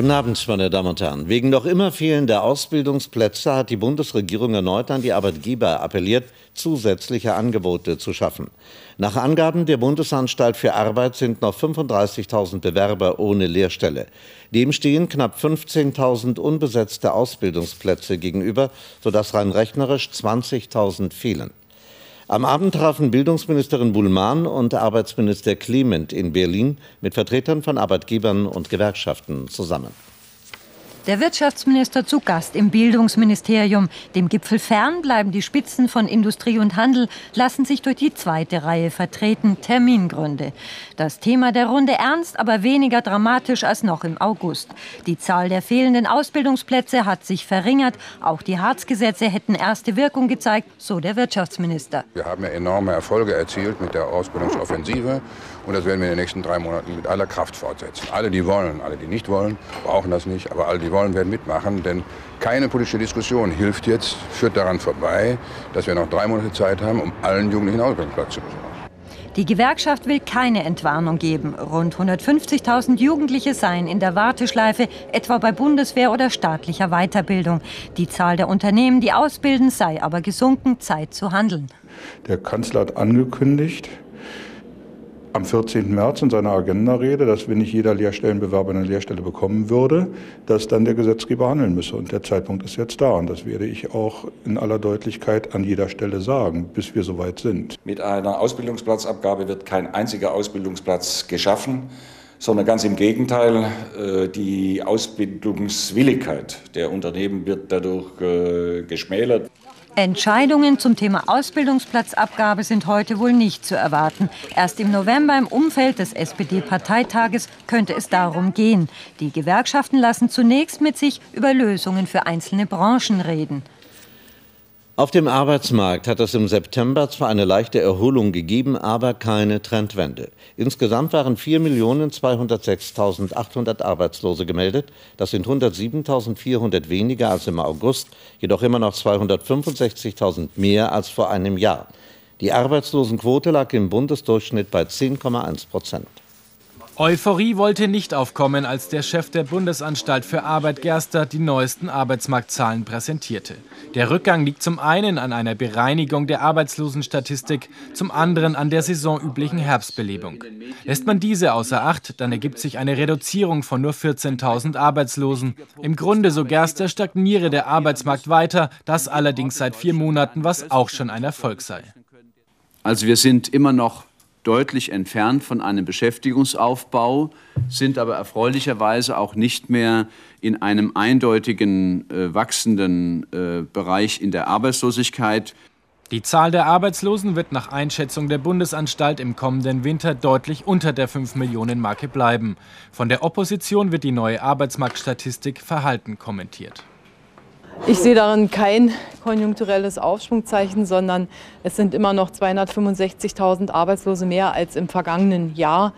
Guten Abend, meine Damen und Herren. Wegen noch immer fehlender Ausbildungsplätze hat die Bundesregierung erneut an die Arbeitgeber appelliert, zusätzliche Angebote zu schaffen. Nach Angaben der Bundesanstalt für Arbeit sind noch 35.000 Bewerber ohne Lehrstelle. Dem stehen knapp 15.000 unbesetzte Ausbildungsplätze gegenüber, sodass rein rechnerisch 20.000 fehlen. Am Abend trafen Bildungsministerin Buhlmann und Arbeitsminister Clement in Berlin mit Vertretern von Arbeitgebern und Gewerkschaften zusammen. Der Wirtschaftsminister zu Gast im Bildungsministerium. Dem Gipfel fern bleiben die Spitzen von Industrie und Handel, lassen sich durch die zweite Reihe vertreten. Termingründe. Das Thema der Runde ernst, aber weniger dramatisch als noch im August. Die Zahl der fehlenden Ausbildungsplätze hat sich verringert. Auch die Harzgesetze hätten erste Wirkung gezeigt, so der Wirtschaftsminister. Wir haben ja enorme Erfolge erzielt mit der Ausbildungsoffensive. Und das werden wir in den nächsten drei Monaten mit aller Kraft fortsetzen. Alle, die wollen, alle, die nicht wollen, brauchen das nicht. Aber alle, die wollen, werden mitmachen. Denn keine politische Diskussion hilft jetzt, führt daran vorbei, dass wir noch drei Monate Zeit haben, um allen Jugendlichen Ausbildungsplatz zu besorgen. Die Gewerkschaft will keine Entwarnung geben. Rund 150.000 Jugendliche seien in der Warteschleife, etwa bei Bundeswehr oder staatlicher Weiterbildung. Die Zahl der Unternehmen, die ausbilden, sei aber gesunken. Zeit zu handeln. Der Kanzler hat angekündigt, am 14. März in seiner Agenda-Rede, dass wenn nicht jeder Lehrstellenbewerber eine Lehrstelle bekommen würde, dass dann der Gesetzgeber handeln müsse. Und der Zeitpunkt ist jetzt da. Und das werde ich auch in aller Deutlichkeit an jeder Stelle sagen, bis wir soweit sind. Mit einer Ausbildungsplatzabgabe wird kein einziger Ausbildungsplatz geschaffen sondern ganz im Gegenteil, äh, die Ausbildungswilligkeit der Unternehmen wird dadurch äh, geschmälert. Entscheidungen zum Thema Ausbildungsplatzabgabe sind heute wohl nicht zu erwarten. Erst im November im Umfeld des SPD-Parteitages könnte es darum gehen. Die Gewerkschaften lassen zunächst mit sich über Lösungen für einzelne Branchen reden. Auf dem Arbeitsmarkt hat es im September zwar eine leichte Erholung gegeben, aber keine Trendwende. Insgesamt waren 4.206.800 Arbeitslose gemeldet. Das sind 107.400 weniger als im August, jedoch immer noch 265.000 mehr als vor einem Jahr. Die Arbeitslosenquote lag im Bundesdurchschnitt bei 10,1 Prozent. Euphorie wollte nicht aufkommen, als der Chef der Bundesanstalt für Arbeit Gerster die neuesten Arbeitsmarktzahlen präsentierte. Der Rückgang liegt zum einen an einer Bereinigung der Arbeitslosenstatistik, zum anderen an der saisonüblichen Herbstbelebung. Lässt man diese außer Acht, dann ergibt sich eine Reduzierung von nur 14.000 Arbeitslosen. Im Grunde, so Gerster, stagniere der Arbeitsmarkt weiter, das allerdings seit vier Monaten, was auch schon ein Erfolg sei. Also wir sind immer noch deutlich entfernt von einem Beschäftigungsaufbau, sind aber erfreulicherweise auch nicht mehr in einem eindeutigen äh, wachsenden äh, Bereich in der Arbeitslosigkeit. Die Zahl der Arbeitslosen wird nach Einschätzung der Bundesanstalt im kommenden Winter deutlich unter der 5 Millionen Marke bleiben. Von der Opposition wird die neue Arbeitsmarktstatistik verhalten kommentiert. Ich sehe darin kein konjunkturelles Aufschwungzeichen, sondern es sind immer noch 265.000 Arbeitslose mehr als im vergangenen Jahr.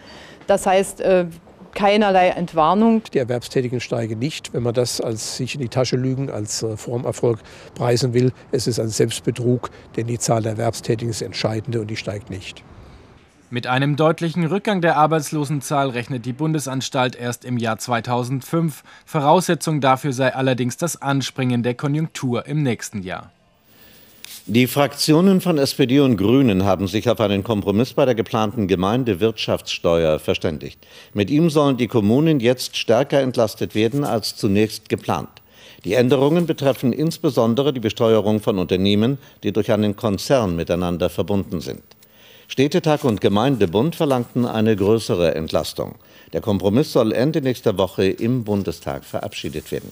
Das heißt, äh, keinerlei Entwarnung. Die Erwerbstätigen steigen nicht, wenn man das als sich in die Tasche lügen, als äh, Formerfolg preisen will. Es ist ein Selbstbetrug, denn die Zahl der Erwerbstätigen ist entscheidende und die steigt nicht. Mit einem deutlichen Rückgang der Arbeitslosenzahl rechnet die Bundesanstalt erst im Jahr 2005. Voraussetzung dafür sei allerdings das Anspringen der Konjunktur im nächsten Jahr. Die Fraktionen von SPD und Grünen haben sich auf einen Kompromiss bei der geplanten Gemeindewirtschaftssteuer verständigt. Mit ihm sollen die Kommunen jetzt stärker entlastet werden als zunächst geplant. Die Änderungen betreffen insbesondere die Besteuerung von Unternehmen, die durch einen Konzern miteinander verbunden sind. Städtetag und Gemeindebund verlangten eine größere Entlastung. Der Kompromiss soll Ende nächster Woche im Bundestag verabschiedet werden.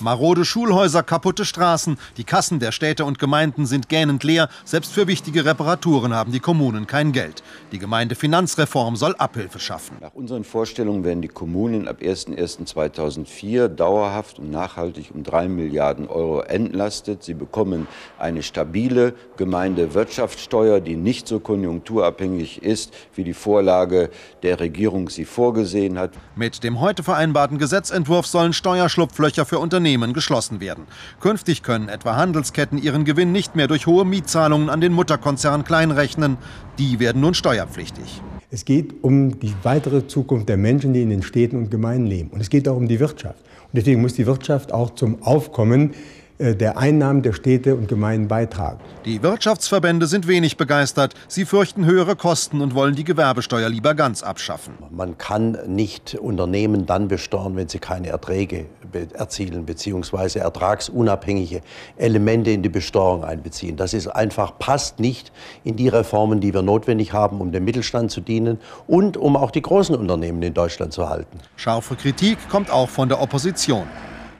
Marode Schulhäuser, kaputte Straßen. Die Kassen der Städte und Gemeinden sind gähnend leer. Selbst für wichtige Reparaturen haben die Kommunen kein Geld. Die Gemeindefinanzreform soll Abhilfe schaffen. Nach unseren Vorstellungen werden die Kommunen ab 01.01.2004 dauerhaft und nachhaltig um 3 Milliarden Euro entlastet. Sie bekommen eine stabile Gemeindewirtschaftssteuer, die nicht so konjunkturabhängig ist, wie die Vorlage der Regierung sie vorgesehen hat. Mit dem heute vereinbarten Gesetzentwurf sollen Steuerschlupflöcher für Unternehmen Unternehmen geschlossen werden. Künftig können etwa Handelsketten ihren Gewinn nicht mehr durch hohe Mietzahlungen an den Mutterkonzern kleinrechnen. Die werden nun steuerpflichtig. Es geht um die weitere Zukunft der Menschen, die in den Städten und Gemeinden leben. Und es geht auch um die Wirtschaft. Und deswegen muss die Wirtschaft auch zum Aufkommen der Einnahmen der Städte und Gemeinden beitragen. Die Wirtschaftsverbände sind wenig begeistert. Sie fürchten höhere Kosten und wollen die Gewerbesteuer lieber ganz abschaffen. Man kann nicht Unternehmen dann besteuern, wenn sie keine Erträge erzielen bzw. ertragsunabhängige Elemente in die Besteuerung einbeziehen. Das ist einfach passt nicht in die Reformen, die wir notwendig haben, um dem Mittelstand zu dienen und um auch die großen Unternehmen in Deutschland zu halten. Scharfe Kritik kommt auch von der Opposition.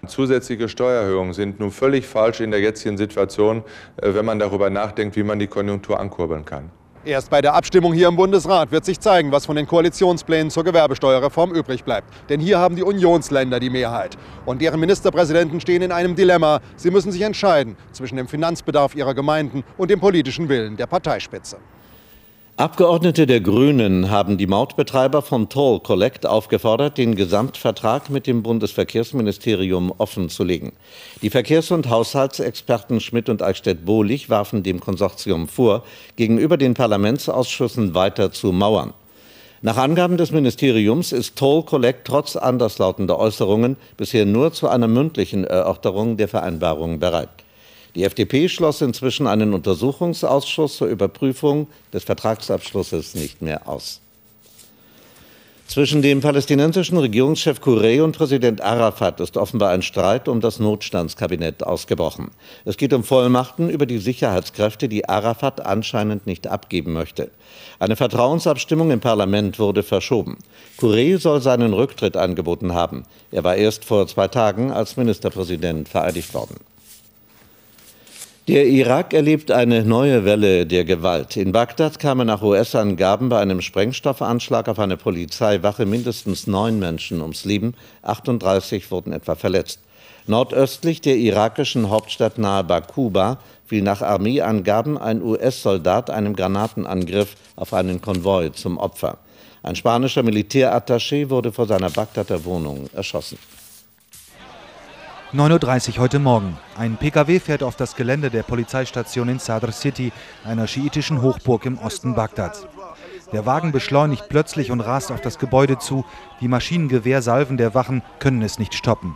Zusätzliche Steuererhöhungen sind nun völlig falsch in der jetzigen Situation, äh, wenn man darüber nachdenkt, wie man die Konjunktur ankurbeln kann. Erst bei der Abstimmung hier im Bundesrat wird sich zeigen, was von den Koalitionsplänen zur Gewerbesteuerreform übrig bleibt. Denn hier haben die Unionsländer die Mehrheit. Und deren Ministerpräsidenten stehen in einem Dilemma. Sie müssen sich entscheiden zwischen dem Finanzbedarf ihrer Gemeinden und dem politischen Willen der Parteispitze. Abgeordnete der Grünen haben die Mautbetreiber von Toll Collect aufgefordert, den Gesamtvertrag mit dem Bundesverkehrsministerium offenzulegen. Die Verkehrs- und Haushaltsexperten Schmidt und Eichstätt-Bohlich warfen dem Konsortium vor, gegenüber den Parlamentsausschüssen weiter zu mauern. Nach Angaben des Ministeriums ist Toll Collect trotz anderslautender Äußerungen bisher nur zu einer mündlichen Erörterung der Vereinbarung bereit. Die FDP schloss inzwischen einen Untersuchungsausschuss zur Überprüfung des Vertragsabschlusses nicht mehr aus. Zwischen dem palästinensischen Regierungschef Kouré und Präsident Arafat ist offenbar ein Streit um das Notstandskabinett ausgebrochen. Es geht um Vollmachten über die Sicherheitskräfte, die Arafat anscheinend nicht abgeben möchte. Eine Vertrauensabstimmung im Parlament wurde verschoben. Kouré soll seinen Rücktritt angeboten haben. Er war erst vor zwei Tagen als Ministerpräsident vereidigt worden. Der Irak erlebt eine neue Welle der Gewalt. In Bagdad kamen nach US-Angaben bei einem Sprengstoffanschlag auf eine Polizeiwache mindestens neun Menschen ums Leben, 38 wurden etwa verletzt. Nordöstlich der irakischen Hauptstadt nahe Bakuba fiel nach Armeeangaben ein US-Soldat einem Granatenangriff auf einen Konvoi zum Opfer. Ein spanischer Militärattaché wurde vor seiner Bagdader Wohnung erschossen. 9.30 Uhr heute Morgen. Ein Pkw fährt auf das Gelände der Polizeistation in Sadr City, einer schiitischen Hochburg im Osten Bagdads. Der Wagen beschleunigt plötzlich und rast auf das Gebäude zu. Die Maschinengewehrsalven der Wachen können es nicht stoppen.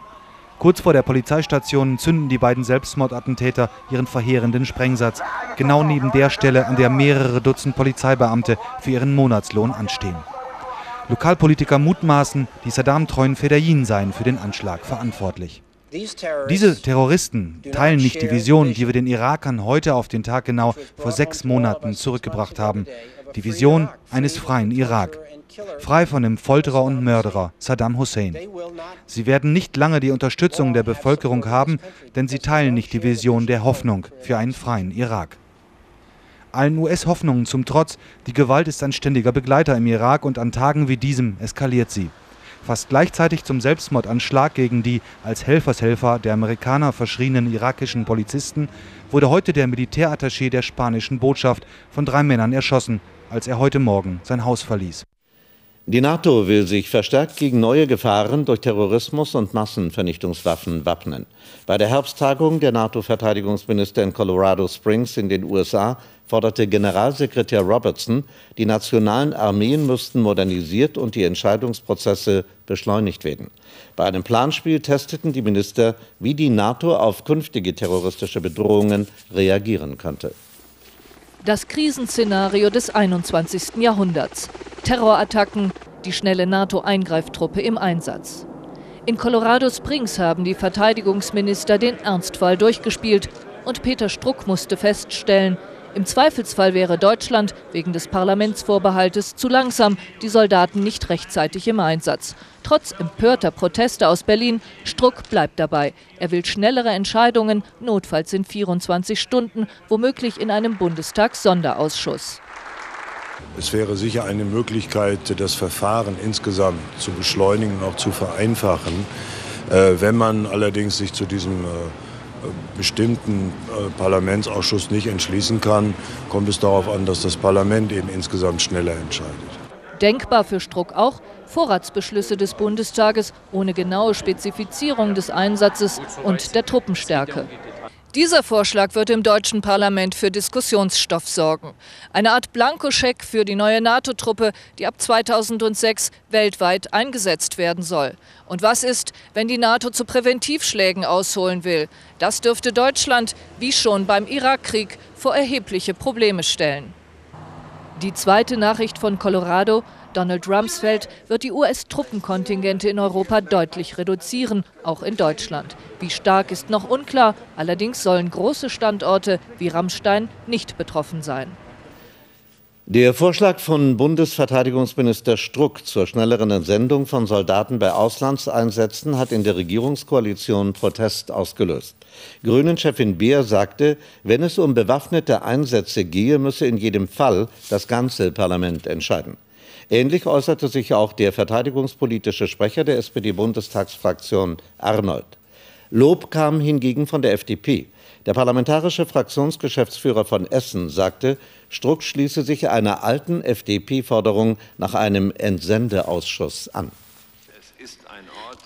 Kurz vor der Polizeistation zünden die beiden Selbstmordattentäter ihren verheerenden Sprengsatz, genau neben der Stelle, an der mehrere Dutzend Polizeibeamte für ihren Monatslohn anstehen. Lokalpolitiker mutmaßen, die Saddam-treuen Fedayeen seien für den Anschlag verantwortlich. Diese Terroristen teilen nicht die Vision, die wir den Irakern heute auf den Tag genau vor sechs Monaten zurückgebracht haben. Die Vision eines freien Irak. Frei von dem Folterer und Mörderer Saddam Hussein. Sie werden nicht lange die Unterstützung der Bevölkerung haben, denn sie teilen nicht die Vision der Hoffnung für einen freien Irak. Allen US-Hoffnungen zum Trotz, die Gewalt ist ein ständiger Begleiter im Irak und an Tagen wie diesem eskaliert sie. Fast gleichzeitig zum Selbstmordanschlag gegen die als Helfershelfer der Amerikaner verschrienen irakischen Polizisten wurde heute der Militärattaché der spanischen Botschaft von drei Männern erschossen, als er heute Morgen sein Haus verließ. Die NATO will sich verstärkt gegen neue Gefahren durch Terrorismus und Massenvernichtungswaffen wappnen. Bei der Herbsttagung der NATO-Verteidigungsminister in Colorado Springs in den USA forderte Generalsekretär Robertson, die nationalen Armeen müssten modernisiert und die Entscheidungsprozesse beschleunigt werden. Bei einem Planspiel testeten die Minister, wie die NATO auf künftige terroristische Bedrohungen reagieren könnte. Das Krisenszenario des 21. Jahrhunderts. Terrorattacken, die schnelle NATO-Eingreiftruppe im Einsatz. In Colorado Springs haben die Verteidigungsminister den Ernstfall durchgespielt und Peter Struck musste feststellen, im Zweifelsfall wäre Deutschland wegen des Parlamentsvorbehaltes zu langsam, die Soldaten nicht rechtzeitig im Einsatz. Trotz empörter Proteste aus Berlin, Struck bleibt dabei. Er will schnellere Entscheidungen, notfalls in 24 Stunden, womöglich in einem Bundestagssonderausschuss. Es wäre sicher eine Möglichkeit, das Verfahren insgesamt zu beschleunigen und auch zu vereinfachen. Äh, wenn man allerdings sich zu diesem äh, bestimmten äh, Parlamentsausschuss nicht entschließen kann, kommt es darauf an, dass das Parlament eben insgesamt schneller entscheidet. Denkbar für Struck auch Vorratsbeschlüsse des Bundestages ohne genaue Spezifizierung des Einsatzes und der Truppenstärke. Dieser Vorschlag wird im deutschen Parlament für Diskussionsstoff sorgen. Eine Art Blankoscheck für die neue NATO-Truppe, die ab 2006 weltweit eingesetzt werden soll. Und was ist, wenn die NATO zu Präventivschlägen ausholen will? Das dürfte Deutschland, wie schon beim Irakkrieg, vor erhebliche Probleme stellen. Die zweite Nachricht von Colorado, Donald Rumsfeld wird die US-Truppenkontingente in Europa deutlich reduzieren, auch in Deutschland. Wie stark ist noch unklar, allerdings sollen große Standorte wie Rammstein nicht betroffen sein. Der Vorschlag von Bundesverteidigungsminister Struck zur schnelleren Entsendung von Soldaten bei Auslandseinsätzen hat in der Regierungskoalition Protest ausgelöst. Grünen-Chefin Beer sagte, wenn es um bewaffnete Einsätze gehe, müsse in jedem Fall das ganze Parlament entscheiden. Ähnlich äußerte sich auch der verteidigungspolitische Sprecher der SPD-Bundestagsfraktion Arnold. Lob kam hingegen von der FDP. Der parlamentarische Fraktionsgeschäftsführer von Essen sagte, Struck schließe sich einer alten FDP-Forderung nach einem Entsendeausschuss an.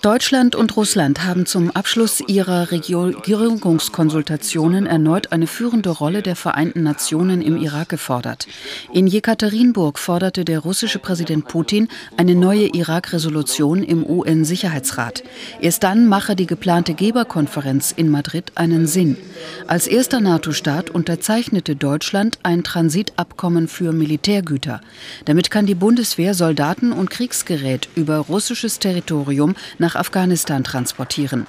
Deutschland und Russland haben zum Abschluss ihrer Regierungskonsultationen erneut eine führende Rolle der Vereinten Nationen im Irak gefordert. In Jekaterinburg forderte der russische Präsident Putin eine neue Irak-Resolution im UN-Sicherheitsrat. Erst dann mache die geplante Geberkonferenz in Madrid einen Sinn. Als erster NATO-Staat unterzeichnete Deutschland ein Transitabkommen für Militärgüter. Damit kann die Bundeswehr Soldaten und Kriegsgerät über russisches Territorium nach nach Afghanistan transportieren.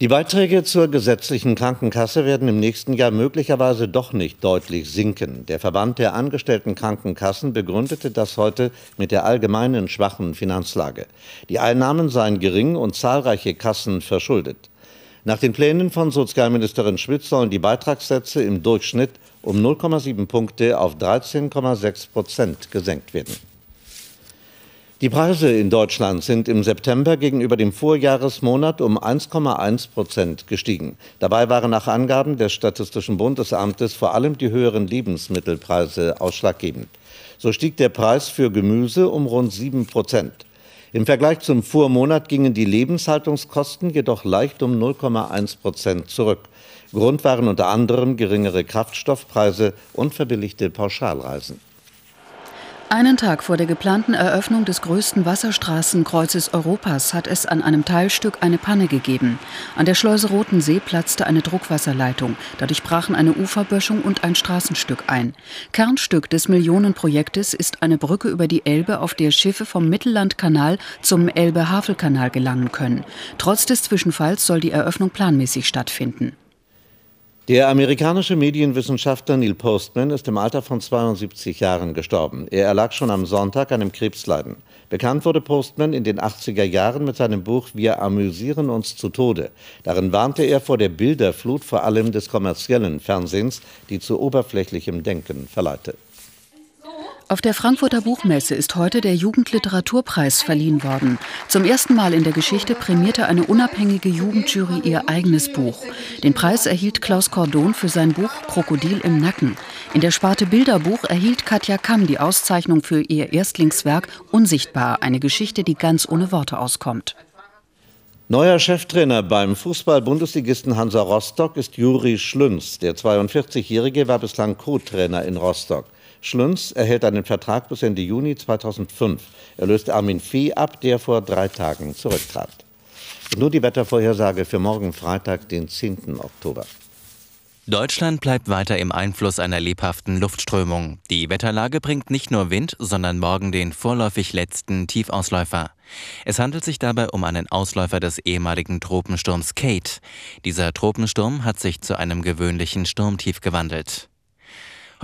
Die Beiträge zur gesetzlichen Krankenkasse werden im nächsten Jahr möglicherweise doch nicht deutlich sinken. Der Verband der angestellten Krankenkassen begründete das heute mit der allgemeinen schwachen Finanzlage. Die Einnahmen seien gering und zahlreiche Kassen verschuldet. Nach den Plänen von Sozialministerin Schmidt sollen die Beitragssätze im Durchschnitt um 0,7 Punkte auf 13,6 Prozent gesenkt werden. Die Preise in Deutschland sind im September gegenüber dem Vorjahresmonat um 1,1 Prozent gestiegen. Dabei waren nach Angaben des Statistischen Bundesamtes vor allem die höheren Lebensmittelpreise ausschlaggebend. So stieg der Preis für Gemüse um rund 7 Prozent. Im Vergleich zum Vormonat gingen die Lebenshaltungskosten jedoch leicht um 0,1 Prozent zurück. Grund waren unter anderem geringere Kraftstoffpreise und verbilligte Pauschalreisen. Einen Tag vor der geplanten Eröffnung des größten Wasserstraßenkreuzes Europas hat es an einem Teilstück eine Panne gegeben. An der Schleuse Rotensee platzte eine Druckwasserleitung. Dadurch brachen eine Uferböschung und ein Straßenstück ein. Kernstück des Millionenprojektes ist eine Brücke über die Elbe, auf der Schiffe vom Mittellandkanal zum Elbe-Havel-Kanal gelangen können. Trotz des Zwischenfalls soll die Eröffnung planmäßig stattfinden. Der amerikanische Medienwissenschaftler Neil Postman ist im Alter von 72 Jahren gestorben. Er erlag schon am Sonntag einem Krebsleiden. Bekannt wurde Postman in den 80er Jahren mit seinem Buch Wir amüsieren uns zu Tode. Darin warnte er vor der Bilderflut vor allem des kommerziellen Fernsehens, die zu oberflächlichem Denken verleitet. Auf der Frankfurter Buchmesse ist heute der Jugendliteraturpreis verliehen worden. Zum ersten Mal in der Geschichte prämierte eine unabhängige Jugendjury ihr eigenes Buch. Den Preis erhielt Klaus Cordon für sein Buch Krokodil im Nacken. In der Sparte Bilderbuch erhielt Katja Kamm die Auszeichnung für ihr Erstlingswerk Unsichtbar, eine Geschichte, die ganz ohne Worte auskommt. Neuer Cheftrainer beim Fußball-Bundesligisten Hansa Rostock ist Juri Schlünz. Der 42-Jährige war bislang Co-Trainer in Rostock. Schlünz erhält einen Vertrag bis Ende Juni 2005. Er löst Armin Fee ab, der vor drei Tagen zurücktrat. Und nun die Wettervorhersage für morgen Freitag, den 10. Oktober. Deutschland bleibt weiter im Einfluss einer lebhaften Luftströmung. Die Wetterlage bringt nicht nur Wind, sondern morgen den vorläufig letzten Tiefausläufer. Es handelt sich dabei um einen Ausläufer des ehemaligen Tropensturms Kate. Dieser Tropensturm hat sich zu einem gewöhnlichen Sturmtief gewandelt.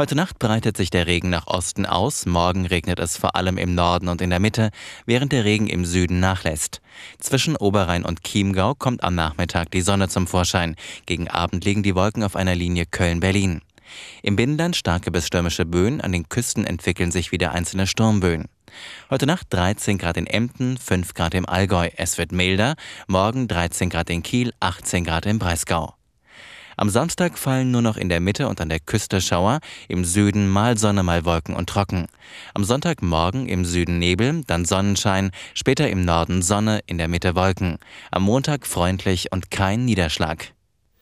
Heute Nacht breitet sich der Regen nach Osten aus, morgen regnet es vor allem im Norden und in der Mitte, während der Regen im Süden nachlässt. Zwischen Oberrhein und Chiemgau kommt am Nachmittag die Sonne zum Vorschein, gegen Abend liegen die Wolken auf einer Linie Köln-Berlin. Im Binnenland starke bis stürmische Böen, an den Küsten entwickeln sich wieder einzelne Sturmböen. Heute Nacht 13 Grad in Emden, 5 Grad im Allgäu. Es wird milder. Morgen 13 Grad in Kiel, 18 Grad im Breisgau. Am Samstag fallen nur noch in der Mitte und an der Küste Schauer, im Süden mal Sonne, mal Wolken und trocken. Am Sonntagmorgen im Süden Nebel, dann Sonnenschein, später im Norden Sonne, in der Mitte Wolken. Am Montag freundlich und kein Niederschlag.